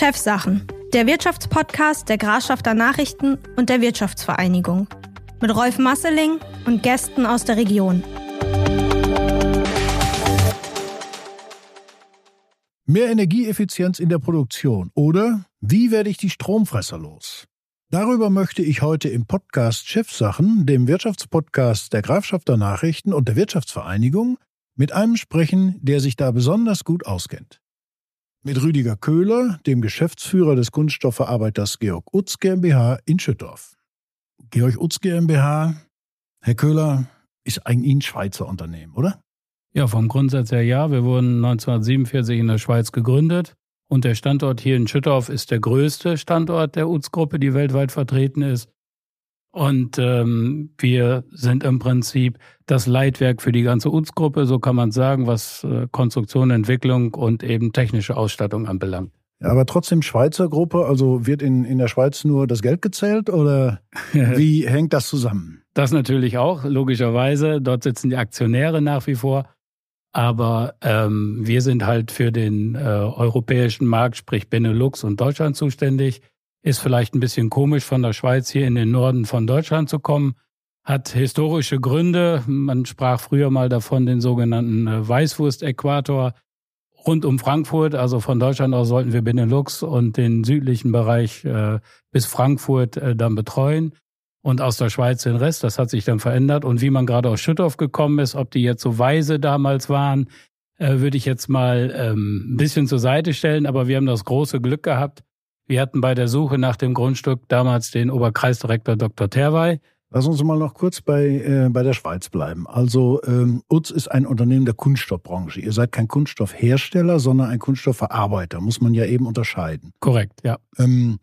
Chefsachen, der Wirtschaftspodcast der Grafschafter Nachrichten und der Wirtschaftsvereinigung. Mit Rolf Masseling und Gästen aus der Region. Mehr Energieeffizienz in der Produktion oder wie werde ich die Stromfresser los? Darüber möchte ich heute im Podcast Chefsachen, dem Wirtschaftspodcast der Grafschafter Nachrichten und der Wirtschaftsvereinigung, mit einem sprechen, der sich da besonders gut auskennt. Mit Rüdiger Köhler, dem Geschäftsführer des Kunststoffverarbeiters Georg Utz GmbH in Schüttorf. Georg Utz GmbH, Herr Köhler, ist eigentlich ein Schweizer Unternehmen, oder? Ja, vom Grundsatz her ja. Wir wurden 1947 in der Schweiz gegründet und der Standort hier in Schüttorf ist der größte Standort der Utz-Gruppe, die weltweit vertreten ist. Und ähm, wir sind im Prinzip das Leitwerk für die ganze UTS-Gruppe, so kann man sagen, was äh, Konstruktion, Entwicklung und eben technische Ausstattung anbelangt. Ja, aber trotzdem Schweizer Gruppe, also wird in, in der Schweiz nur das Geld gezählt oder wie hängt das zusammen? Das natürlich auch, logischerweise. Dort sitzen die Aktionäre nach wie vor. Aber ähm, wir sind halt für den äh, europäischen Markt, sprich Benelux und Deutschland zuständig. Ist vielleicht ein bisschen komisch, von der Schweiz hier in den Norden von Deutschland zu kommen. Hat historische Gründe. Man sprach früher mal davon, den sogenannten äh, Weißwurst-Äquator rund um Frankfurt. Also von Deutschland aus sollten wir Benelux und den südlichen Bereich äh, bis Frankfurt äh, dann betreuen. Und aus der Schweiz den Rest. Das hat sich dann verändert. Und wie man gerade aus Schüttorf gekommen ist, ob die jetzt so weise damals waren, äh, würde ich jetzt mal ähm, ein bisschen zur Seite stellen. Aber wir haben das große Glück gehabt, wir hatten bei der Suche nach dem Grundstück damals den Oberkreisdirektor Dr. Terwey. Lass uns mal noch kurz bei, äh, bei der Schweiz bleiben. Also ähm, UTZ ist ein Unternehmen der Kunststoffbranche. Ihr seid kein Kunststoffhersteller, sondern ein Kunststoffverarbeiter. Muss man ja eben unterscheiden. Korrekt, ja. Ähm,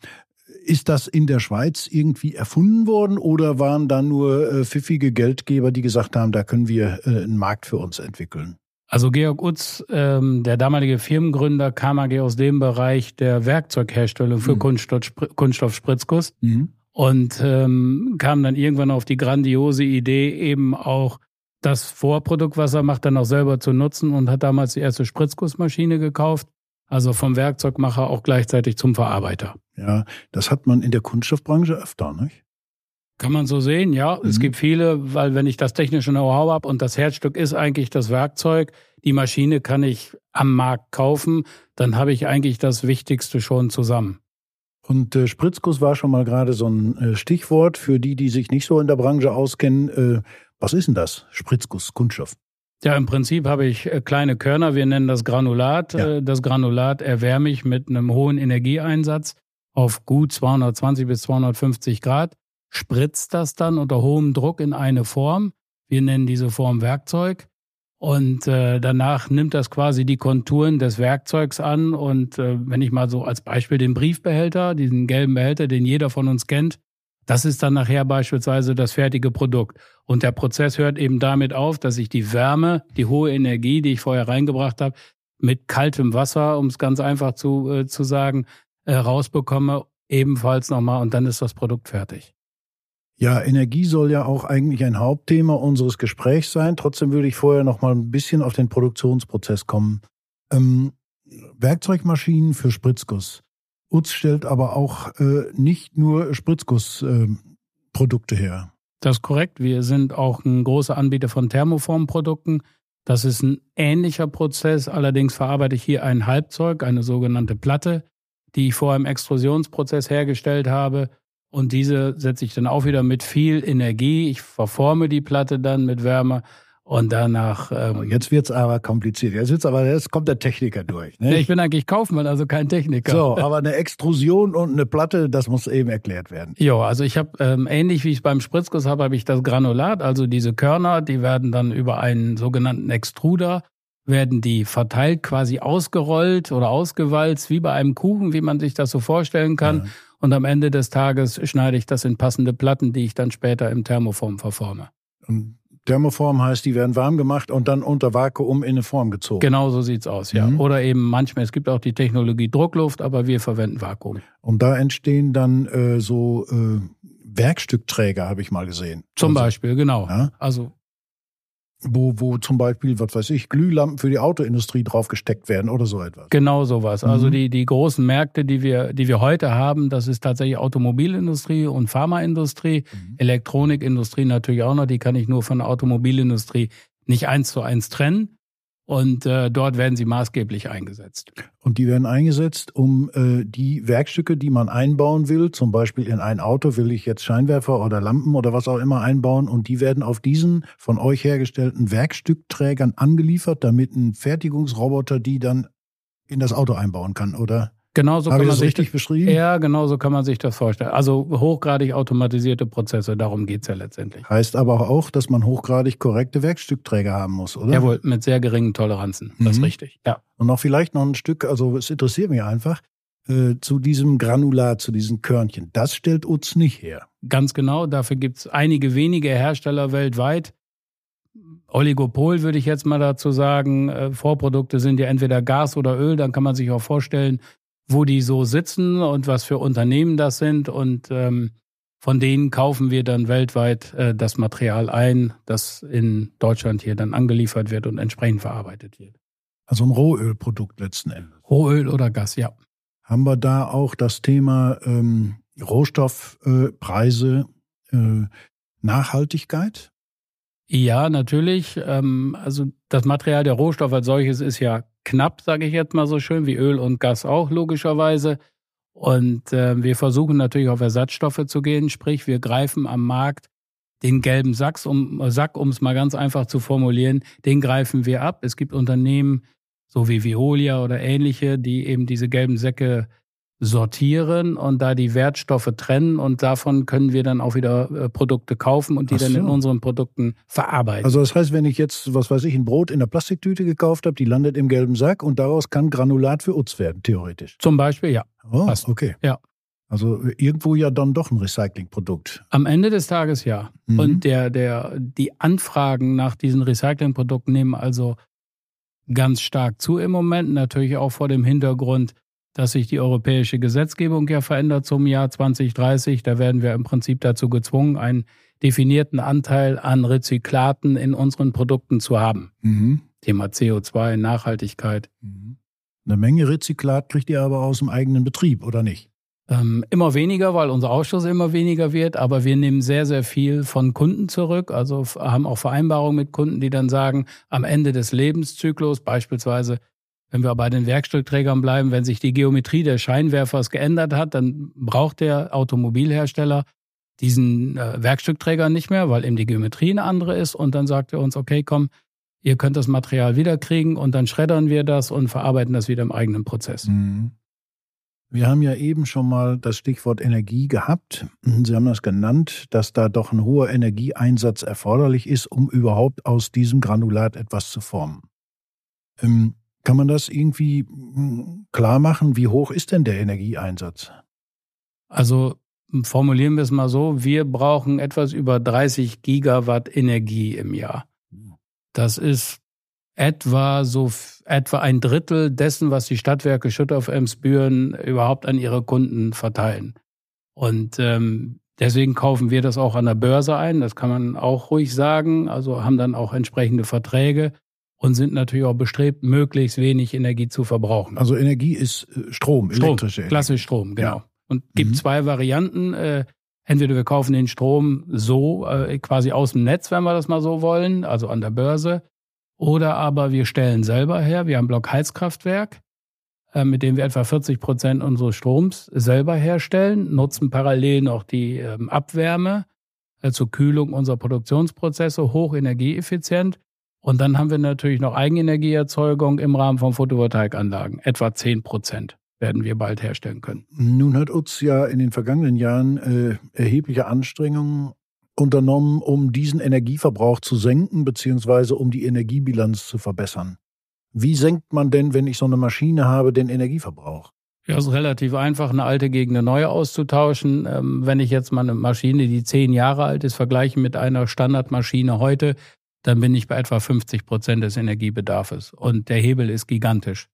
ist das in der Schweiz irgendwie erfunden worden oder waren da nur äh, pfiffige Geldgeber, die gesagt haben, da können wir äh, einen Markt für uns entwickeln? Also Georg Utz, ähm, der damalige Firmengründer, kam AG aus dem Bereich der Werkzeugherstellung für mhm. Kunststoff, Kunststoffspritzguss mhm. und ähm, kam dann irgendwann auf die grandiose Idee, eben auch das Vorprodukt, was er macht, dann auch selber zu nutzen und hat damals die erste Spritzgussmaschine gekauft. Also vom Werkzeugmacher auch gleichzeitig zum Verarbeiter. Ja, das hat man in der Kunststoffbranche öfter, nicht? Kann man so sehen, ja. Mhm. Es gibt viele, weil wenn ich das technische Know-how habe und das Herzstück ist eigentlich das Werkzeug, die Maschine kann ich am Markt kaufen, dann habe ich eigentlich das Wichtigste schon zusammen. Und äh, Spritzguss war schon mal gerade so ein äh, Stichwort für die, die sich nicht so in der Branche auskennen. Äh, was ist denn das? Spritzguss, Kunststoff? Ja, im Prinzip habe ich äh, kleine Körner, wir nennen das Granulat. Ja. Äh, das Granulat erwärme ich mit einem hohen Energieeinsatz auf gut 220 bis 250 Grad spritzt das dann unter hohem Druck in eine Form. Wir nennen diese Form Werkzeug. Und äh, danach nimmt das quasi die Konturen des Werkzeugs an. Und äh, wenn ich mal so als Beispiel den Briefbehälter, diesen gelben Behälter, den jeder von uns kennt, das ist dann nachher beispielsweise das fertige Produkt. Und der Prozess hört eben damit auf, dass ich die Wärme, die hohe Energie, die ich vorher reingebracht habe, mit kaltem Wasser, um es ganz einfach zu, äh, zu sagen, äh, rausbekomme, ebenfalls nochmal und dann ist das Produkt fertig. Ja, Energie soll ja auch eigentlich ein Hauptthema unseres Gesprächs sein. Trotzdem würde ich vorher noch mal ein bisschen auf den Produktionsprozess kommen. Ähm, Werkzeugmaschinen für Spritzguss. Utz stellt aber auch äh, nicht nur Spritzgussprodukte äh, her. Das ist korrekt. Wir sind auch ein großer Anbieter von Thermoformprodukten. Das ist ein ähnlicher Prozess. Allerdings verarbeite ich hier ein Halbzeug, eine sogenannte Platte, die ich vorher im Extrusionsprozess hergestellt habe und diese setze ich dann auch wieder mit viel Energie. Ich verforme die Platte dann mit Wärme und danach. Ähm, jetzt wird's aber kompliziert. Jetzt wird's aber, jetzt kommt der Techniker durch. Ne? Ich bin eigentlich Kaufmann, also kein Techniker. So, aber eine Extrusion und eine Platte, das muss eben erklärt werden. Ja, also ich habe ähm, ähnlich wie ich beim Spritzguss habe, habe ich das Granulat, also diese Körner, die werden dann über einen sogenannten Extruder werden die verteilt, quasi ausgerollt oder ausgewalzt, wie bei einem Kuchen, wie man sich das so vorstellen kann. Ja. Und am Ende des Tages schneide ich das in passende Platten, die ich dann später im Thermoform verforme. Thermoform heißt, die werden warm gemacht und dann unter Vakuum in eine Form gezogen. Genau so sieht's aus, ja. Mhm. Oder eben manchmal, es gibt auch die Technologie Druckluft, aber wir verwenden Vakuum. Und da entstehen dann äh, so äh, Werkstückträger, habe ich mal gesehen. Zum also, Beispiel, genau. Ja? Also wo, wo zum Beispiel, was weiß ich, Glühlampen für die Autoindustrie draufgesteckt werden oder so etwas. Genau sowas. Also mhm. Also die, die großen Märkte, die wir, die wir heute haben, das ist tatsächlich Automobilindustrie und Pharmaindustrie, mhm. Elektronikindustrie natürlich auch noch, die kann ich nur von der Automobilindustrie nicht eins zu eins trennen. Und äh, dort werden sie maßgeblich eingesetzt. Und die werden eingesetzt, um äh, die Werkstücke, die man einbauen will, zum Beispiel in ein Auto will ich jetzt Scheinwerfer oder Lampen oder was auch immer einbauen, und die werden auf diesen von euch hergestellten Werkstückträgern angeliefert, damit ein Fertigungsroboter die dann in das Auto einbauen kann, oder? Genauso Habe kann ich man das richtig beschrieben? Ja, genauso kann man sich das vorstellen. Also hochgradig automatisierte Prozesse, darum geht es ja letztendlich. Heißt aber auch, dass man hochgradig korrekte Werkstückträger haben muss, oder? Jawohl, mit sehr geringen Toleranzen. Das ist mhm. richtig, ja. Und noch vielleicht noch ein Stück, also es interessiert mich einfach, äh, zu diesem Granulat, zu diesen Körnchen. Das stellt uns nicht her. Ganz genau, dafür gibt es einige wenige Hersteller weltweit. Oligopol würde ich jetzt mal dazu sagen. Äh, Vorprodukte sind ja entweder Gas oder Öl, dann kann man sich auch vorstellen, wo die so sitzen und was für Unternehmen das sind. Und ähm, von denen kaufen wir dann weltweit äh, das Material ein, das in Deutschland hier dann angeliefert wird und entsprechend verarbeitet wird. Also ein Rohölprodukt letzten Endes. Rohöl oder Gas, ja. Haben wir da auch das Thema ähm, Rohstoffpreise, äh, Nachhaltigkeit? Ja, natürlich. Ähm, also das Material der Rohstoff als solches ist ja knapp, sage ich jetzt mal so schön, wie Öl und Gas auch logischerweise. Und äh, wir versuchen natürlich auf Ersatzstoffe zu gehen, sprich wir greifen am Markt den gelben Sack, um Sack, um es mal ganz einfach zu formulieren, den greifen wir ab. Es gibt Unternehmen, so wie Veolia oder ähnliche, die eben diese gelben Säcke sortieren und da die Wertstoffe trennen und davon können wir dann auch wieder äh, Produkte kaufen und die so. dann in unseren Produkten verarbeiten. Also das heißt, wenn ich jetzt, was weiß ich, ein Brot in der Plastiktüte gekauft habe, die landet im gelben Sack und daraus kann Granulat für Utz werden, theoretisch. Zum Beispiel, ja. Oh, Passt. okay. Ja. Also irgendwo ja dann doch ein Recyclingprodukt. Am Ende des Tages ja. Mhm. Und der, der, die Anfragen nach diesen Recyclingprodukten nehmen also ganz stark zu im Moment, natürlich auch vor dem Hintergrund, dass sich die europäische Gesetzgebung ja verändert zum Jahr 2030. Da werden wir im Prinzip dazu gezwungen, einen definierten Anteil an Rezyklaten in unseren Produkten zu haben. Mhm. Thema CO2, Nachhaltigkeit. Mhm. Eine Menge Rezyklat kriegt ihr aber aus dem eigenen Betrieb, oder nicht? Ähm, immer weniger, weil unser Ausschuss immer weniger wird, aber wir nehmen sehr, sehr viel von Kunden zurück. Also haben auch Vereinbarungen mit Kunden, die dann sagen, am Ende des Lebenszyklus, beispielsweise wenn wir bei den Werkstückträgern bleiben, wenn sich die Geometrie des Scheinwerfers geändert hat, dann braucht der Automobilhersteller diesen äh, Werkstückträger nicht mehr, weil eben die Geometrie eine andere ist. Und dann sagt er uns, okay, komm, ihr könnt das Material wiederkriegen und dann schreddern wir das und verarbeiten das wieder im eigenen Prozess. Mhm. Wir haben ja eben schon mal das Stichwort Energie gehabt. Sie haben das genannt, dass da doch ein hoher Energieeinsatz erforderlich ist, um überhaupt aus diesem Granulat etwas zu formen. Ähm, kann man das irgendwie hm, klar machen? Wie hoch ist denn der Energieeinsatz? Also formulieren wir es mal so, wir brauchen etwas über 30 Gigawatt Energie im Jahr. Das ist etwa so etwa ein Drittel dessen, was die Stadtwerke Schüttorf Emsbüren überhaupt an ihre Kunden verteilen. Und ähm, deswegen kaufen wir das auch an der Börse ein, das kann man auch ruhig sagen, also haben dann auch entsprechende Verträge und sind natürlich auch bestrebt, möglichst wenig Energie zu verbrauchen. Also Energie ist äh, Strom, Strom elektrische Energie. Klassisch Strom, genau. Ja. Und gibt mhm. zwei Varianten. Äh, entweder wir kaufen den Strom so äh, quasi aus dem Netz, wenn wir das mal so wollen, also an der Börse. Oder aber wir stellen selber her. Wir haben Blockheizkraftwerk, mit dem wir etwa 40 Prozent unseres Stroms selber herstellen, nutzen parallel noch die ähm, Abwärme zur Kühlung unserer Produktionsprozesse, hochenergieeffizient und dann haben wir natürlich noch Eigenenergieerzeugung im Rahmen von Photovoltaikanlagen. Etwa 10 Prozent werden wir bald herstellen können. Nun hat uns ja in den vergangenen Jahren äh, erhebliche Anstrengungen unternommen, um diesen Energieverbrauch zu senken, beziehungsweise um die Energiebilanz zu verbessern. Wie senkt man denn, wenn ich so eine Maschine habe, den Energieverbrauch? Ja, es ist relativ einfach, eine alte gegen eine neue auszutauschen. Ähm, wenn ich jetzt mal eine Maschine, die zehn Jahre alt ist, vergleiche mit einer Standardmaschine heute, dann bin ich bei etwa 50 Prozent des Energiebedarfs. Und der Hebel ist gigantisch.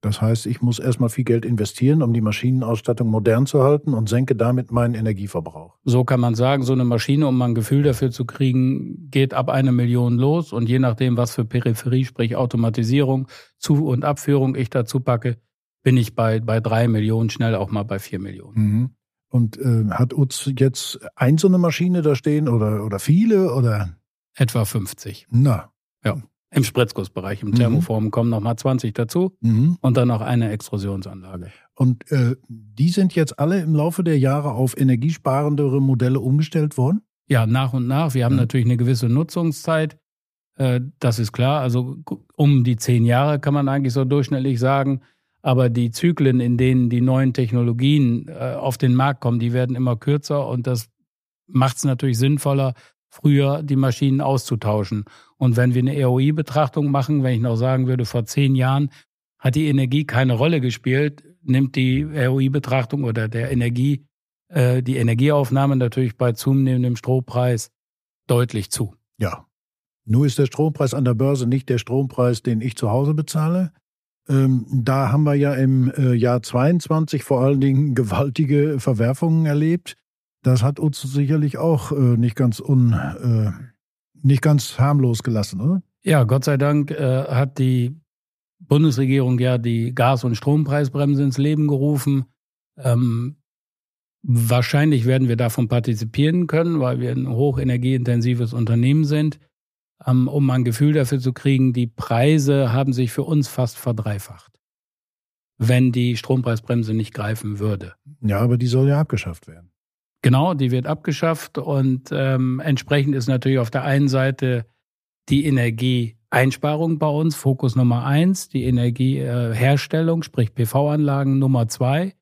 Das heißt, ich muss erstmal viel Geld investieren, um die Maschinenausstattung modern zu halten und senke damit meinen Energieverbrauch. So kann man sagen, so eine Maschine, um mal ein Gefühl dafür zu kriegen, geht ab eine Million los und je nachdem, was für Peripherie, sprich Automatisierung, Zu- und Abführung ich dazu packe, bin ich bei, bei drei Millionen, schnell auch mal bei vier Millionen. Mhm. Und äh, hat Utz jetzt ein so eine Maschine da stehen oder, oder viele oder? Etwa 50. Na. Ja. Im Spritzgussbereich, im Thermoform mhm. kommen nochmal 20 dazu mhm. und dann noch eine Extrusionsanlage. Und äh, die sind jetzt alle im Laufe der Jahre auf energiesparendere Modelle umgestellt worden? Ja, nach und nach. Wir haben ja. natürlich eine gewisse Nutzungszeit. Äh, das ist klar. Also um die zehn Jahre kann man eigentlich so durchschnittlich sagen. Aber die Zyklen, in denen die neuen Technologien äh, auf den Markt kommen, die werden immer kürzer und das macht es natürlich sinnvoller, früher die Maschinen auszutauschen. Und wenn wir eine ROI-Betrachtung machen, wenn ich noch sagen würde, vor zehn Jahren hat die Energie keine Rolle gespielt, nimmt die ROI-Betrachtung oder der Energie, äh, die Energieaufnahme natürlich bei zunehmendem Strompreis deutlich zu. Ja. Nur ist der Strompreis an der Börse nicht der Strompreis, den ich zu Hause bezahle. Ähm, da haben wir ja im äh, Jahr 22 vor allen Dingen gewaltige Verwerfungen erlebt. Das hat uns sicherlich auch äh, nicht ganz un, äh, nicht ganz harmlos gelassen, oder? Ja, Gott sei Dank äh, hat die Bundesregierung ja die Gas- und Strompreisbremse ins Leben gerufen. Ähm, wahrscheinlich werden wir davon partizipieren können, weil wir ein hochenergieintensives Unternehmen sind. Ähm, um ein Gefühl dafür zu kriegen, die Preise haben sich für uns fast verdreifacht, wenn die Strompreisbremse nicht greifen würde. Ja, aber die soll ja abgeschafft werden. Genau, die wird abgeschafft und ähm, entsprechend ist natürlich auf der einen Seite die Energieeinsparung bei uns Fokus Nummer eins, die Energieherstellung, sprich PV-Anlagen Nummer zwei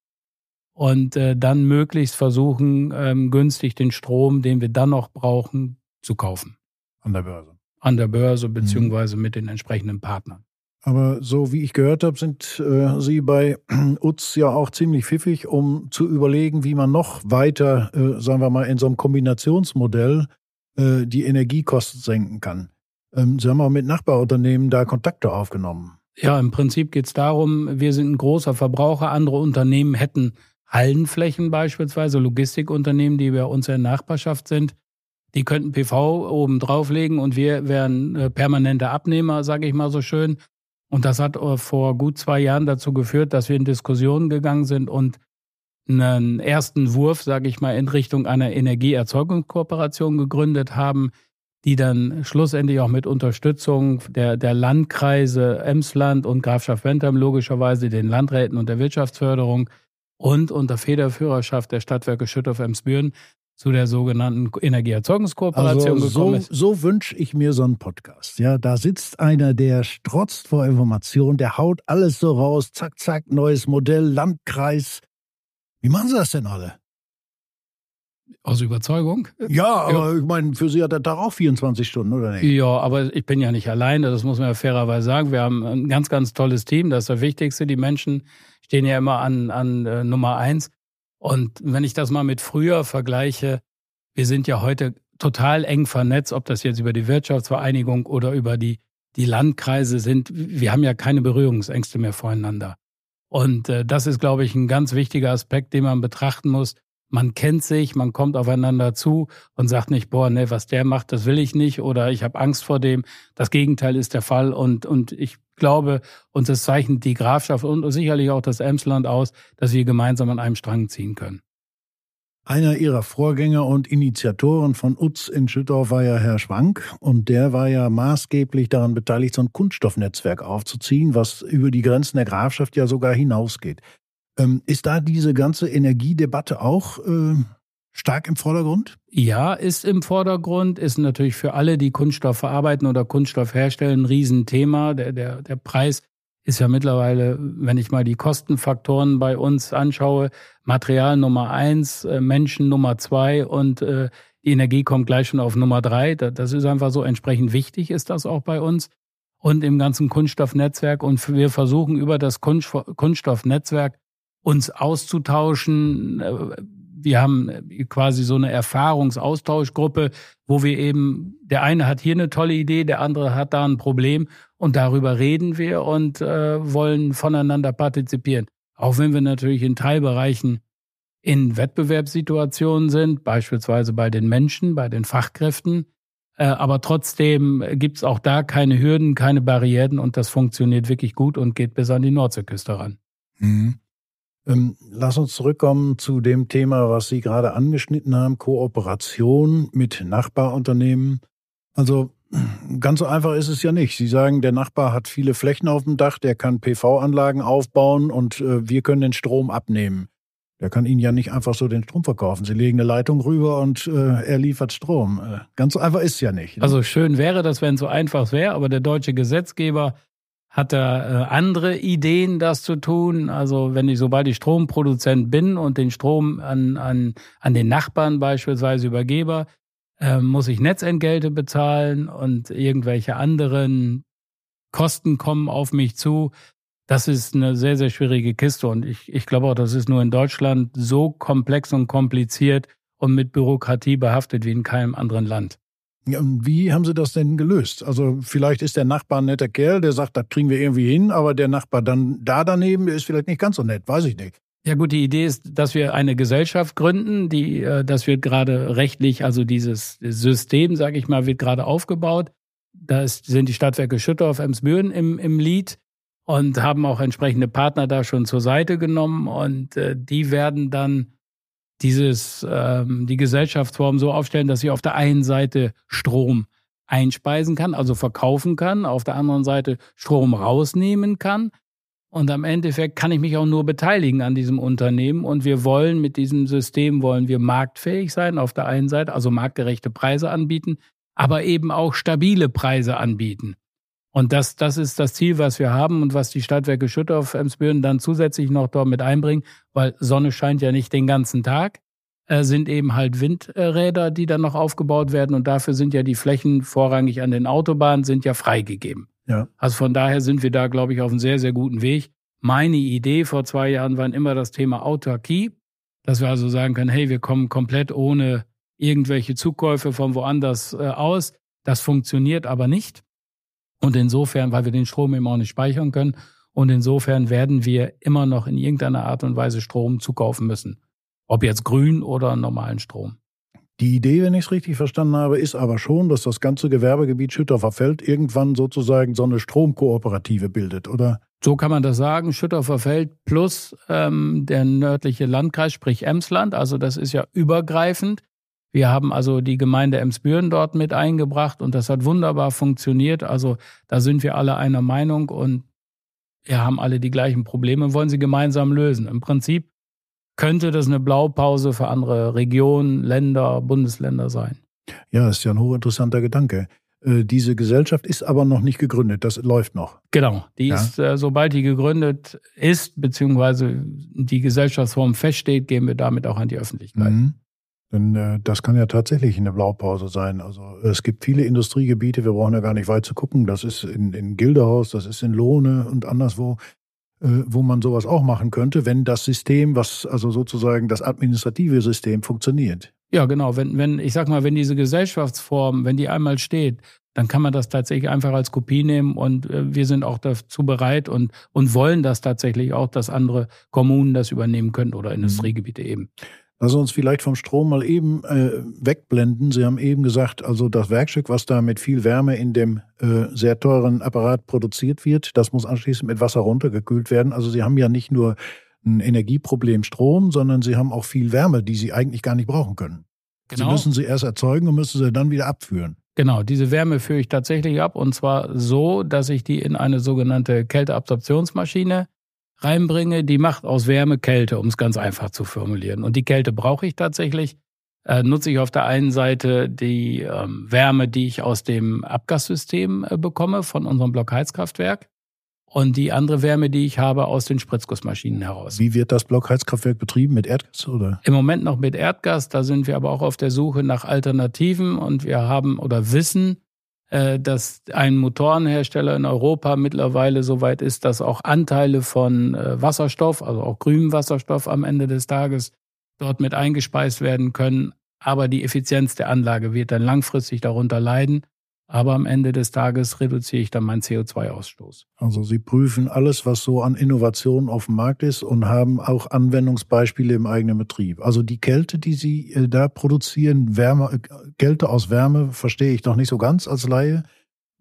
und äh, dann möglichst versuchen, ähm, günstig den Strom, den wir dann noch brauchen, zu kaufen. An der Börse an der Börse mhm. beziehungsweise mit den entsprechenden Partnern. Aber so wie ich gehört habe, sind äh, Sie bei UTZ ja auch ziemlich pfiffig, um zu überlegen, wie man noch weiter, äh, sagen wir mal, in so einem Kombinationsmodell äh, die Energiekosten senken kann. Ähm, Sie haben auch mit Nachbarunternehmen da Kontakte aufgenommen. Ja, im Prinzip geht es darum, wir sind ein großer Verbraucher. Andere Unternehmen hätten Hallenflächen beispielsweise, Logistikunternehmen, die bei uns in der Nachbarschaft sind. Die könnten PV oben drauflegen und wir wären äh, permanente Abnehmer, sage ich mal so schön. Und das hat äh, vor gut zwei Jahren dazu geführt, dass wir in Diskussionen gegangen sind und einen ersten Wurf, sage ich mal, in Richtung einer Energieerzeugungskooperation gegründet haben, die dann schlussendlich auch mit Unterstützung der, der Landkreise Emsland und Grafschaft Bentham, logischerweise den Landräten und der Wirtschaftsförderung und unter Federführerschaft der Stadtwerke Schüttorf-Emsbüren zu der sogenannten Energieerzeugungskooperation also gekommen ist. So wünsche ich mir so einen Podcast. Ja, da sitzt einer, der strotzt vor Informationen, der haut alles so raus, zack, zack, neues Modell, Landkreis. Wie machen Sie das denn alle? Aus Überzeugung? Ja, aber ja. ich meine, für Sie hat der Tag auch 24 Stunden, oder nicht? Ja, aber ich bin ja nicht alleine, das muss man ja fairerweise sagen. Wir haben ein ganz, ganz tolles Team, das ist das Wichtigste. Die Menschen stehen ja immer an, an äh, Nummer eins. Und wenn ich das mal mit früher vergleiche, wir sind ja heute total eng vernetzt, ob das jetzt über die Wirtschaftsvereinigung oder über die, die Landkreise sind. Wir haben ja keine Berührungsängste mehr voreinander. Und äh, das ist, glaube ich, ein ganz wichtiger Aspekt, den man betrachten muss. Man kennt sich, man kommt aufeinander zu und sagt nicht, boah, ne, was der macht, das will ich nicht oder ich habe Angst vor dem. Das Gegenteil ist der Fall und, und ich glaube, uns das zeichnet die Grafschaft und sicherlich auch das Emsland aus, dass wir gemeinsam an einem Strang ziehen können. Einer ihrer Vorgänger und Initiatoren von UTZ in Schüttorf war ja Herr Schwank und der war ja maßgeblich daran beteiligt, so ein Kunststoffnetzwerk aufzuziehen, was über die Grenzen der Grafschaft ja sogar hinausgeht. Ähm, ist da diese ganze Energiedebatte auch äh, stark im Vordergrund? Ja, ist im Vordergrund, ist natürlich für alle, die Kunststoff verarbeiten oder Kunststoff herstellen, ein Riesenthema. Der, der, der Preis ist ja mittlerweile, wenn ich mal die Kostenfaktoren bei uns anschaue, Material Nummer eins, äh, Menschen Nummer zwei und äh, die Energie kommt gleich schon auf Nummer drei. Das ist einfach so entsprechend wichtig, ist das auch bei uns. Und im ganzen Kunststoffnetzwerk. Und wir versuchen über das Kunststoffnetzwerk uns auszutauschen, äh, wir haben quasi so eine Erfahrungsaustauschgruppe, wo wir eben, der eine hat hier eine tolle Idee, der andere hat da ein Problem und darüber reden wir und äh, wollen voneinander partizipieren. Auch wenn wir natürlich in Teilbereichen in Wettbewerbssituationen sind, beispielsweise bei den Menschen, bei den Fachkräften. Äh, aber trotzdem gibt's auch da keine Hürden, keine Barrieren und das funktioniert wirklich gut und geht bis an die Nordseeküste ran. Mhm. Ähm, lass uns zurückkommen zu dem Thema, was Sie gerade angeschnitten haben, Kooperation mit Nachbarunternehmen. Also ganz so einfach ist es ja nicht. Sie sagen, der Nachbar hat viele Flächen auf dem Dach, der kann PV-Anlagen aufbauen und äh, wir können den Strom abnehmen. Der kann Ihnen ja nicht einfach so den Strom verkaufen. Sie legen eine Leitung rüber und äh, er liefert Strom. Äh, ganz so einfach ist es ja nicht. Ne? Also schön wäre das, wenn es so einfach wäre, aber der deutsche Gesetzgeber hat da äh, andere Ideen, das zu tun. Also wenn ich, sobald ich Stromproduzent bin und den Strom an, an, an den Nachbarn beispielsweise übergebe, äh, muss ich Netzentgelte bezahlen und irgendwelche anderen Kosten kommen auf mich zu. Das ist eine sehr, sehr schwierige Kiste und ich, ich glaube auch, das ist nur in Deutschland so komplex und kompliziert und mit Bürokratie behaftet wie in keinem anderen Land. Ja, und wie haben Sie das denn gelöst? Also vielleicht ist der Nachbar ein netter Kerl, der sagt, das kriegen wir irgendwie hin, aber der Nachbar dann da daneben, der ist vielleicht nicht ganz so nett, weiß ich nicht. Ja gut, die Idee ist, dass wir eine Gesellschaft gründen, die, äh, das wird gerade rechtlich, also dieses System, sage ich mal, wird gerade aufgebaut. Da sind die Stadtwerke Schüttorf, Emsbüren im, im Lied und haben auch entsprechende Partner da schon zur Seite genommen und äh, die werden dann dieses, ähm, die Gesellschaftsform so aufstellen, dass sie auf der einen Seite Strom einspeisen kann, also verkaufen kann, auf der anderen Seite Strom rausnehmen kann. Und am Endeffekt kann ich mich auch nur beteiligen an diesem Unternehmen. Und wir wollen mit diesem System, wollen wir marktfähig sein auf der einen Seite, also marktgerechte Preise anbieten, aber eben auch stabile Preise anbieten. Und das, das ist das Ziel, was wir haben und was die Stadtwerke Schüttorf Emsbüren dann zusätzlich noch dort mit einbringen, weil Sonne scheint ja nicht den ganzen Tag, äh, sind eben halt Windräder, die dann noch aufgebaut werden und dafür sind ja die Flächen vorrangig an den Autobahnen sind ja freigegeben. Ja. Also von daher sind wir da, glaube ich, auf einem sehr, sehr guten Weg. Meine Idee vor zwei Jahren war immer das Thema Autarkie, dass wir also sagen können, hey, wir kommen komplett ohne irgendwelche Zukäufe von woanders äh, aus. Das funktioniert aber nicht. Und insofern, weil wir den Strom eben auch nicht speichern können, und insofern werden wir immer noch in irgendeiner Art und Weise Strom zukaufen müssen. Ob jetzt grün oder normalen Strom. Die Idee, wenn ich es richtig verstanden habe, ist aber schon, dass das ganze Gewerbegebiet Schüttorfer Feld irgendwann sozusagen so eine Stromkooperative bildet, oder? So kann man das sagen. Schüttorfer Feld plus ähm, der nördliche Landkreis, sprich Emsland. Also das ist ja übergreifend. Wir haben also die Gemeinde Emsbüren dort mit eingebracht und das hat wunderbar funktioniert. Also da sind wir alle einer Meinung und wir haben alle die gleichen Probleme und wollen sie gemeinsam lösen. Im Prinzip könnte das eine Blaupause für andere Regionen, Länder, Bundesländer sein. Ja, ist ja ein hochinteressanter Gedanke. Äh, diese Gesellschaft ist aber noch nicht gegründet, das läuft noch. Genau, die ja. ist, äh, sobald die gegründet ist, beziehungsweise die Gesellschaftsform feststeht, gehen wir damit auch an die Öffentlichkeit. Mhm. Denn äh, das kann ja tatsächlich eine Blaupause sein. Also es gibt viele Industriegebiete, wir brauchen ja gar nicht weit zu gucken. Das ist in, in Gildehaus, das ist in Lohne und anderswo, äh, wo man sowas auch machen könnte, wenn das System, was also sozusagen das administrative System funktioniert. Ja, genau. Wenn, wenn, ich sag mal, wenn diese Gesellschaftsform, wenn die einmal steht, dann kann man das tatsächlich einfach als Kopie nehmen und äh, wir sind auch dazu bereit und, und wollen das tatsächlich auch, dass andere Kommunen das übernehmen können oder mhm. Industriegebiete eben. Lass uns vielleicht vom Strom mal eben äh, wegblenden. Sie haben eben gesagt, also das Werkstück, was da mit viel Wärme in dem äh, sehr teuren Apparat produziert wird, das muss anschließend mit Wasser runtergekühlt werden. Also Sie haben ja nicht nur ein Energieproblem Strom, sondern Sie haben auch viel Wärme, die Sie eigentlich gar nicht brauchen können. Genau. Sie müssen sie erst erzeugen und müssen sie dann wieder abführen. Genau, diese Wärme führe ich tatsächlich ab und zwar so, dass ich die in eine sogenannte Kälteabsorptionsmaschine reinbringe, die macht aus Wärme Kälte, um es ganz einfach zu formulieren. Und die Kälte brauche ich tatsächlich. Äh, nutze ich auf der einen Seite die ähm, Wärme, die ich aus dem Abgassystem äh, bekomme von unserem Blockheizkraftwerk und die andere Wärme, die ich habe, aus den Spritzgussmaschinen heraus. Wie wird das Blockheizkraftwerk betrieben? Mit Erdgas oder? Im Moment noch mit Erdgas. Da sind wir aber auch auf der Suche nach Alternativen und wir haben oder wissen, dass ein Motorenhersteller in Europa mittlerweile so weit ist, dass auch Anteile von äh, Wasserstoff, also auch grünem Wasserstoff am Ende des Tages dort mit eingespeist werden können. Aber die Effizienz der Anlage wird dann langfristig darunter leiden. Aber am Ende des Tages reduziere ich dann meinen CO2-Ausstoß. Also Sie prüfen alles, was so an Innovationen auf dem Markt ist und haben auch Anwendungsbeispiele im eigenen Betrieb. Also die Kälte, die Sie äh, da produzieren, Wärme, äh, Kälte aus Wärme, verstehe ich noch nicht so ganz als Laie.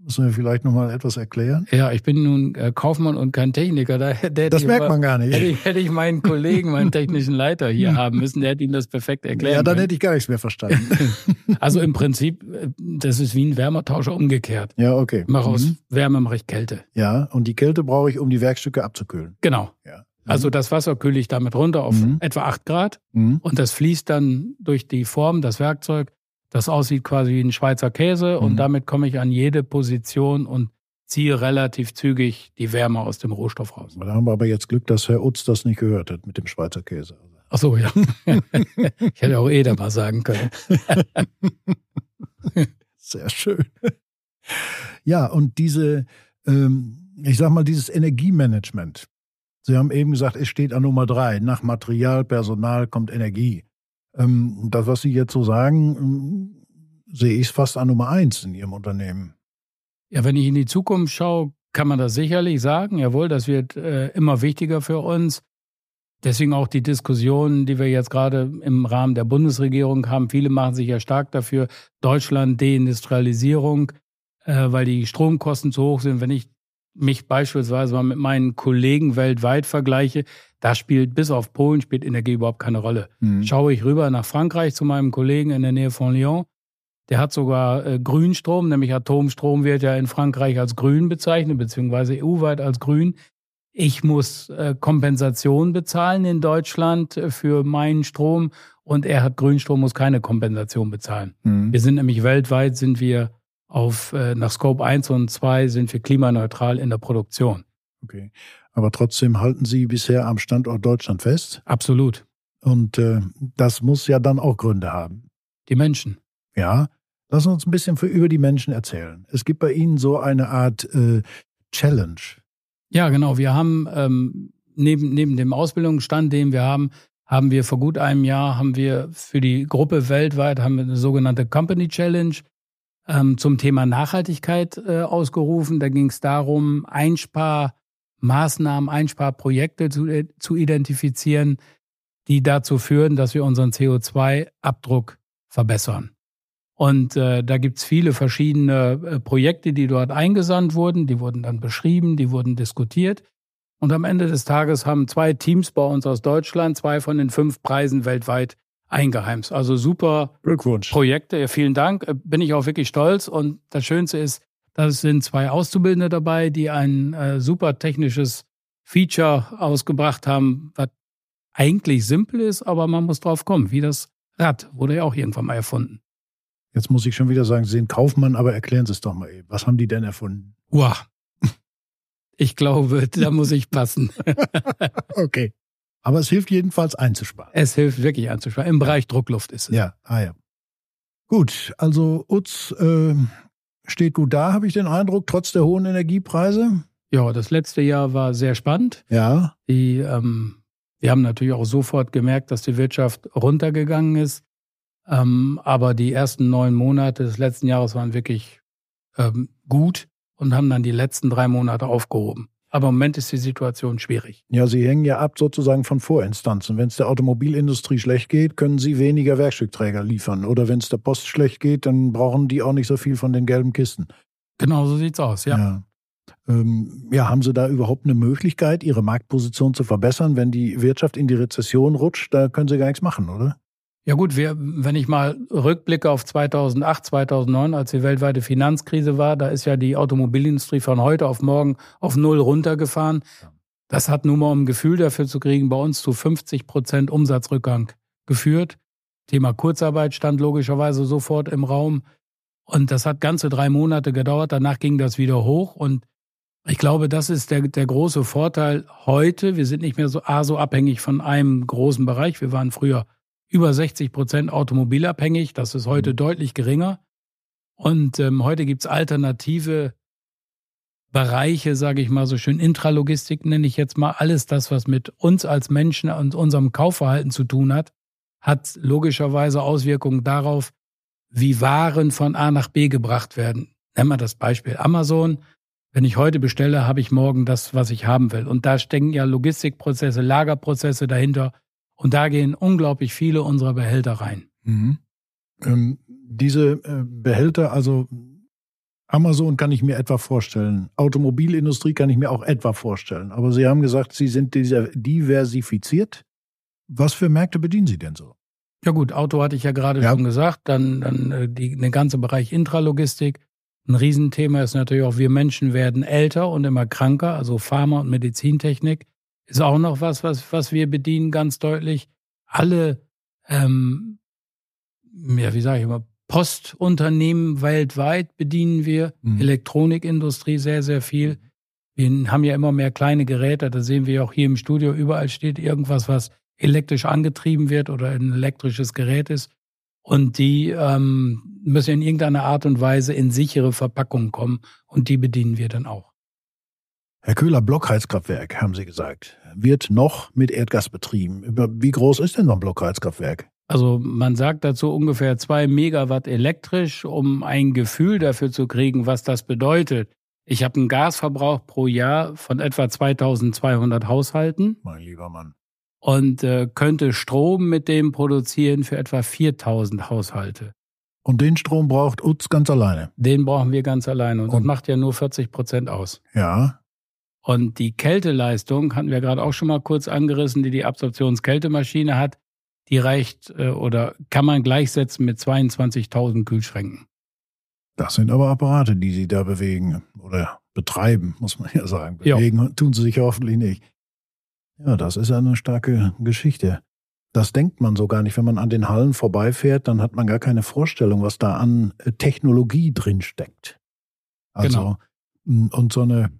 Müssen wir vielleicht nochmal etwas erklären? Ja, ich bin nun äh, Kaufmann und kein Techniker. Da, das merkt man gar nicht. Hätte ich, hätte ich meinen Kollegen, meinen technischen Leiter hier haben müssen, der hätte Ihnen das perfekt erklärt. Ja, dann hätte ich gar nichts mehr verstanden. also im Prinzip, äh, das ist wie ein Wärmetauscher umgekehrt. Ja, okay. Ich mache aus mhm. Wärme mache ich Kälte. Ja, und die Kälte brauche ich, um die Werkstücke abzukühlen. Genau. Ja. Also das Wasser kühle ich damit runter auf mhm. etwa acht Grad mhm. und das fließt dann durch die Form, das Werkzeug, das aussieht quasi wie ein Schweizer Käse mhm. und damit komme ich an jede Position und ziehe relativ zügig die Wärme aus dem Rohstoff raus. Da haben wir aber jetzt Glück, dass Herr Utz das nicht gehört hat mit dem Schweizer Käse. Ach so, ja. ich hätte auch eh da mal sagen können. Sehr schön. Ja, und diese, ähm, ich sag mal, dieses Energiemanagement. Sie haben eben gesagt, es steht an Nummer drei. Nach Material, Personal kommt Energie. Ähm, das, was Sie jetzt so sagen, ähm, sehe ich fast an Nummer eins in Ihrem Unternehmen. Ja, wenn ich in die Zukunft schaue, kann man das sicherlich sagen. Jawohl, das wird äh, immer wichtiger für uns. Deswegen auch die Diskussionen, die wir jetzt gerade im Rahmen der Bundesregierung haben. Viele machen sich ja stark dafür, Deutschland Deindustrialisierung, äh, weil die Stromkosten zu hoch sind. Wenn ich mich beispielsweise mal mit meinen Kollegen weltweit vergleiche, da spielt bis auf Polen spielt Energie überhaupt keine Rolle. Mhm. Schaue ich rüber nach Frankreich zu meinem Kollegen in der Nähe von Lyon, der hat sogar äh, Grünstrom, nämlich Atomstrom wird ja in Frankreich als grün bezeichnet, beziehungsweise EU-weit als grün. Ich muss äh, Kompensation bezahlen in Deutschland äh, für meinen Strom und er hat Grünstrom, muss keine Kompensation bezahlen. Mhm. Wir sind nämlich weltweit, sind wir auf, äh, nach Scope 1 und 2 sind wir klimaneutral in der Produktion. Okay. Aber trotzdem halten Sie bisher am Standort Deutschland fest? Absolut. Und äh, das muss ja dann auch Gründe haben. Die Menschen. Ja. Lass uns ein bisschen für, über die Menschen erzählen. Es gibt bei Ihnen so eine Art äh, Challenge. Ja, genau. Wir haben ähm, neben, neben dem Ausbildungsstand, den wir haben, haben wir vor gut einem Jahr haben wir für die Gruppe weltweit haben wir eine sogenannte Company Challenge ähm, zum Thema Nachhaltigkeit äh, ausgerufen. Da ging es darum, Einsparmaßnahmen, Einsparprojekte zu, äh, zu identifizieren, die dazu führen, dass wir unseren CO2-Abdruck verbessern. Und äh, da gibt's viele verschiedene äh, Projekte, die dort eingesandt wurden. Die wurden dann beschrieben, die wurden diskutiert. Und am Ende des Tages haben zwei Teams bei uns aus Deutschland zwei von den fünf Preisen weltweit eingeheimst. Also super Glückwunsch. Projekte. Ja, vielen Dank. Äh, bin ich auch wirklich stolz. Und das Schönste ist, da sind zwei Auszubildende dabei, die ein äh, super technisches Feature ausgebracht haben, was eigentlich simpel ist, aber man muss drauf kommen. Wie das Rad wurde ja auch irgendwann mal erfunden. Jetzt muss ich schon wieder sagen, Sie sind Kaufmann, aber erklären Sie es doch mal eben. Was haben die denn erfunden? Wow. Ich glaube, da muss ich passen. okay. Aber es hilft jedenfalls einzusparen. Es hilft wirklich einzusparen. Im Bereich Druckluft ist es. Ja, ah ja. Gut, also Utz äh, steht gut da, habe ich den Eindruck, trotz der hohen Energiepreise. Ja, das letzte Jahr war sehr spannend. Ja. Die, ähm, wir haben natürlich auch sofort gemerkt, dass die Wirtschaft runtergegangen ist. Ähm, aber die ersten neun Monate des letzten Jahres waren wirklich ähm, gut und haben dann die letzten drei Monate aufgehoben. Aber im Moment ist die Situation schwierig. Ja, Sie hängen ja ab sozusagen von Vorinstanzen. Wenn es der Automobilindustrie schlecht geht, können Sie weniger Werkstückträger liefern. Oder wenn es der Post schlecht geht, dann brauchen die auch nicht so viel von den gelben Kisten. Genau so sieht's aus, ja. ja. Ähm, ja, haben Sie da überhaupt eine Möglichkeit, Ihre Marktposition zu verbessern, wenn die Wirtschaft in die Rezession rutscht? Da können Sie gar nichts machen, oder? Ja gut, wir, wenn ich mal rückblicke auf 2008, 2009, als die weltweite Finanzkrise war, da ist ja die Automobilindustrie von heute auf morgen auf Null runtergefahren. Das hat nun mal, um ein Gefühl dafür zu kriegen, bei uns zu 50 Prozent Umsatzrückgang geführt. Thema Kurzarbeit stand logischerweise sofort im Raum. Und das hat ganze drei Monate gedauert. Danach ging das wieder hoch. Und ich glaube, das ist der, der große Vorteil heute. Wir sind nicht mehr so, A, so abhängig von einem großen Bereich. Wir waren früher über 60 Prozent automobilabhängig. Das ist heute mhm. deutlich geringer. Und ähm, heute gibt's alternative Bereiche, sage ich mal so schön, Intralogistik nenne ich jetzt mal alles das, was mit uns als Menschen und unserem Kaufverhalten zu tun hat. hat logischerweise Auswirkungen darauf, wie Waren von A nach B gebracht werden. Nehmen wir das Beispiel Amazon. Wenn ich heute bestelle, habe ich morgen das, was ich haben will. Und da stecken ja Logistikprozesse, Lagerprozesse dahinter. Und da gehen unglaublich viele unserer Behälter rein. Mhm. Ähm, diese äh, Behälter, also Amazon kann ich mir etwa vorstellen. Automobilindustrie kann ich mir auch etwa vorstellen. Aber Sie haben gesagt, Sie sind diversifiziert. Was für Märkte bedienen Sie denn so? Ja gut, Auto hatte ich ja gerade ja. schon gesagt. Dann, dann äh, die, der ganze Bereich Intralogistik. Ein Riesenthema ist natürlich auch, wir Menschen werden älter und immer kranker. Also Pharma und Medizintechnik ist auch noch was, was, was wir bedienen, ganz deutlich. Alle, ähm, ja, wie sage ich immer, Postunternehmen weltweit bedienen wir, mhm. Elektronikindustrie sehr, sehr viel. Wir haben ja immer mehr kleine Geräte, da sehen wir auch hier im Studio, überall steht irgendwas, was elektrisch angetrieben wird oder ein elektrisches Gerät ist. Und die ähm, müssen in irgendeiner Art und Weise in sichere Verpackungen kommen und die bedienen wir dann auch. Herr Köhler, Blockheizkraftwerk, haben Sie gesagt, wird noch mit Erdgas betrieben. Wie groß ist denn so ein Blockheizkraftwerk? Also man sagt dazu ungefähr zwei Megawatt elektrisch, um ein Gefühl dafür zu kriegen, was das bedeutet. Ich habe einen Gasverbrauch pro Jahr von etwa 2200 Haushalten. Mein lieber Mann. Und äh, könnte Strom mit dem produzieren für etwa 4000 Haushalte. Und den Strom braucht UTZ ganz alleine? Den brauchen wir ganz alleine. Und, und das macht ja nur 40 Prozent aus. Ja. Und die Kälteleistung hatten wir gerade auch schon mal kurz angerissen, die die Absorptionskältemaschine hat die reicht äh, oder kann man gleichsetzen mit 22.000 Kühlschränken. Das sind aber Apparate, die Sie da bewegen oder betreiben, muss man ja sagen. Bewegen jo. tun sie sich hoffentlich nicht. Ja, das ist eine starke Geschichte. Das denkt man so gar nicht. Wenn man an den Hallen vorbeifährt, dann hat man gar keine Vorstellung, was da an äh, Technologie drin steckt. Also, genau. und so eine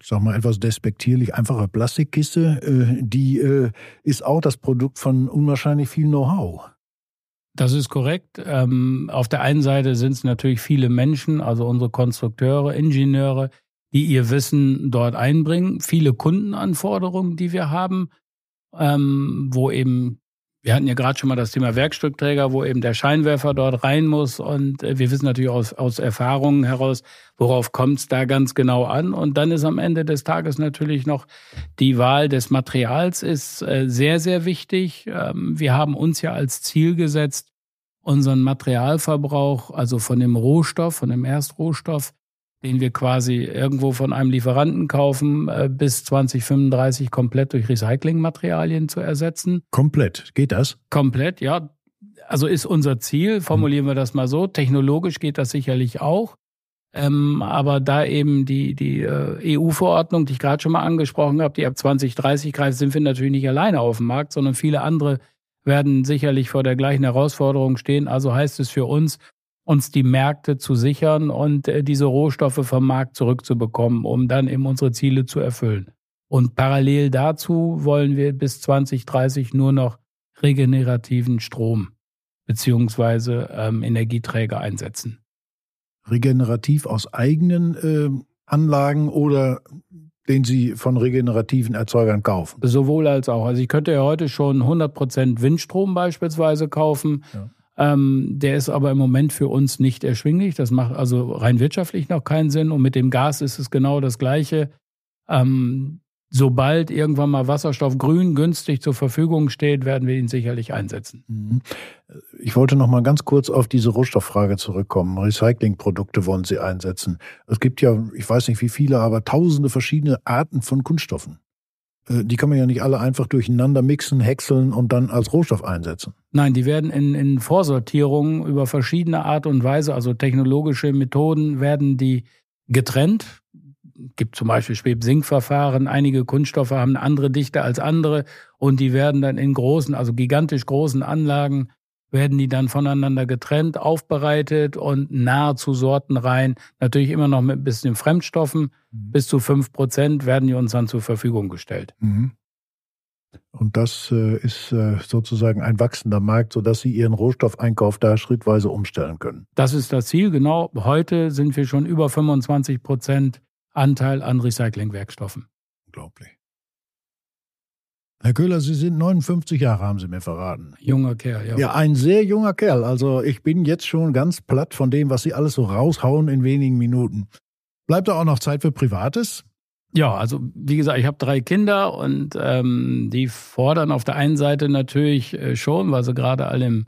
ich sag mal etwas despektierlich, einfache Plastikkiste, äh, die äh, ist auch das Produkt von unwahrscheinlich viel Know-how. Das ist korrekt. Ähm, auf der einen Seite sind es natürlich viele Menschen, also unsere Konstrukteure, Ingenieure, die ihr Wissen dort einbringen, viele Kundenanforderungen, die wir haben, ähm, wo eben wir hatten ja gerade schon mal das Thema Werkstückträger, wo eben der Scheinwerfer dort rein muss. Und äh, wir wissen natürlich aus, aus Erfahrungen heraus, worauf kommt es da ganz genau an. Und dann ist am Ende des Tages natürlich noch die Wahl des Materials ist äh, sehr, sehr wichtig. Ähm, wir haben uns ja als Ziel gesetzt, unseren Materialverbrauch, also von dem Rohstoff, von dem Erstrohstoff, den wir quasi irgendwo von einem Lieferanten kaufen, äh, bis 2035 komplett durch Recyclingmaterialien zu ersetzen. Komplett, geht das? Komplett, ja. Also ist unser Ziel, formulieren wir das mal so. Technologisch geht das sicherlich auch. Ähm, aber da eben die, die äh, EU-Verordnung, die ich gerade schon mal angesprochen habe, die ab 2030 greift, sind wir natürlich nicht alleine auf dem Markt, sondern viele andere werden sicherlich vor der gleichen Herausforderung stehen. Also heißt es für uns, uns die Märkte zu sichern und äh, diese Rohstoffe vom Markt zurückzubekommen, um dann eben unsere Ziele zu erfüllen. Und parallel dazu wollen wir bis 2030 nur noch regenerativen Strom beziehungsweise ähm, Energieträger einsetzen. Regenerativ aus eigenen äh, Anlagen oder den Sie von regenerativen Erzeugern kaufen? Sowohl als auch. Also ich könnte ja heute schon 100% Windstrom beispielsweise kaufen. Ja. Ähm, der ist aber im Moment für uns nicht erschwinglich. Das macht also rein wirtschaftlich noch keinen Sinn. Und mit dem Gas ist es genau das Gleiche. Ähm, sobald irgendwann mal Wasserstoff grün günstig zur Verfügung steht, werden wir ihn sicherlich einsetzen. Mhm. Ich wollte noch mal ganz kurz auf diese Rohstofffrage zurückkommen. Recyclingprodukte wollen Sie einsetzen. Es gibt ja, ich weiß nicht wie viele, aber tausende verschiedene Arten von Kunststoffen. Äh, die kann man ja nicht alle einfach durcheinander mixen, häckseln und dann als Rohstoff einsetzen. Nein, die werden in, in Vorsortierungen über verschiedene Art und Weise, also technologische Methoden, werden die getrennt. Gibt zum Beispiel Schweb-Sink-Verfahren. Einige Kunststoffe haben eine andere Dichte als andere und die werden dann in großen, also gigantisch großen Anlagen werden die dann voneinander getrennt, aufbereitet und nahezu sortenrein. Natürlich immer noch mit ein bisschen Fremdstoffen. Mhm. Bis zu fünf Prozent werden die uns dann zur Verfügung gestellt. Mhm. Und das äh, ist äh, sozusagen ein wachsender Markt, sodass Sie Ihren Rohstoffeinkauf da schrittweise umstellen können. Das ist das Ziel, genau. Heute sind wir schon über 25 Prozent Anteil an Recyclingwerkstoffen. Unglaublich. Herr Köhler, Sie sind 59 Jahre, haben Sie mir verraten. Junger Kerl, ja. Ja, ein sehr junger Kerl. Also ich bin jetzt schon ganz platt von dem, was Sie alles so raushauen in wenigen Minuten. Bleibt da auch noch Zeit für Privates? Ja, also wie gesagt, ich habe drei Kinder und ähm, die fordern auf der einen Seite natürlich äh, schon, weil sie gerade alle im,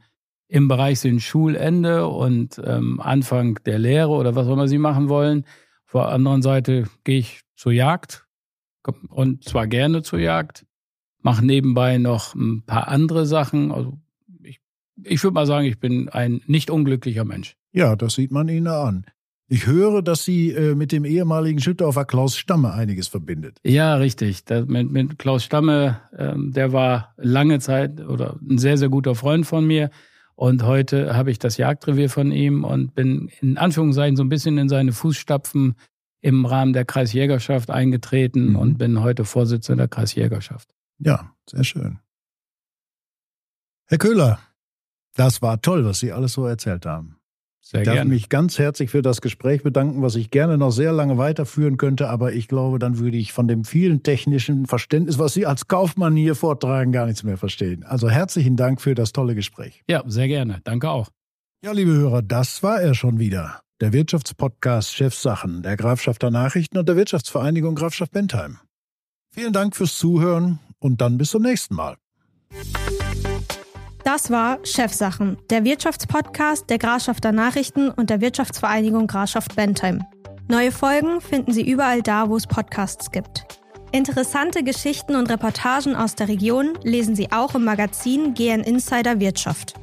im Bereich sind Schulende und ähm, Anfang der Lehre oder was auch immer sie machen wollen. Auf der anderen Seite gehe ich zur Jagd und zwar gerne zur Jagd mache nebenbei noch ein paar andere Sachen. Also ich, ich würde mal sagen, ich bin ein nicht unglücklicher Mensch. Ja, das sieht man Ihnen an. Ich höre, dass Sie äh, mit dem ehemaligen Schüttdorfer Klaus Stamme einiges verbindet. Ja, richtig. Das, mit, mit, Klaus Stamme, ähm, der war lange Zeit oder ein sehr, sehr guter Freund von mir. Und heute habe ich das Jagdrevier von ihm und bin in Anführungszeichen so ein bisschen in seine Fußstapfen im Rahmen der Kreisjägerschaft eingetreten mhm. und bin heute Vorsitzender der Kreisjägerschaft. Ja, sehr schön. Herr Köhler, das war toll, was Sie alles so erzählt haben. Sehr ich darf gern. mich ganz herzlich für das Gespräch bedanken, was ich gerne noch sehr lange weiterführen könnte, aber ich glaube, dann würde ich von dem vielen technischen Verständnis, was Sie als Kaufmann hier vortragen, gar nichts mehr verstehen. Also herzlichen Dank für das tolle Gespräch. Ja, sehr gerne. Danke auch. Ja, liebe Hörer, das war er schon wieder. Der Wirtschaftspodcast Chefsachen der Grafschafter Nachrichten und der Wirtschaftsvereinigung Grafschaft Bentheim. Vielen Dank fürs Zuhören und dann bis zum nächsten Mal. Das war Chefsachen, der Wirtschaftspodcast der Grafschafter Nachrichten und der Wirtschaftsvereinigung Grafschaft Bentheim. Neue Folgen finden Sie überall da, wo es Podcasts gibt. Interessante Geschichten und Reportagen aus der Region lesen Sie auch im Magazin GN Insider Wirtschaft.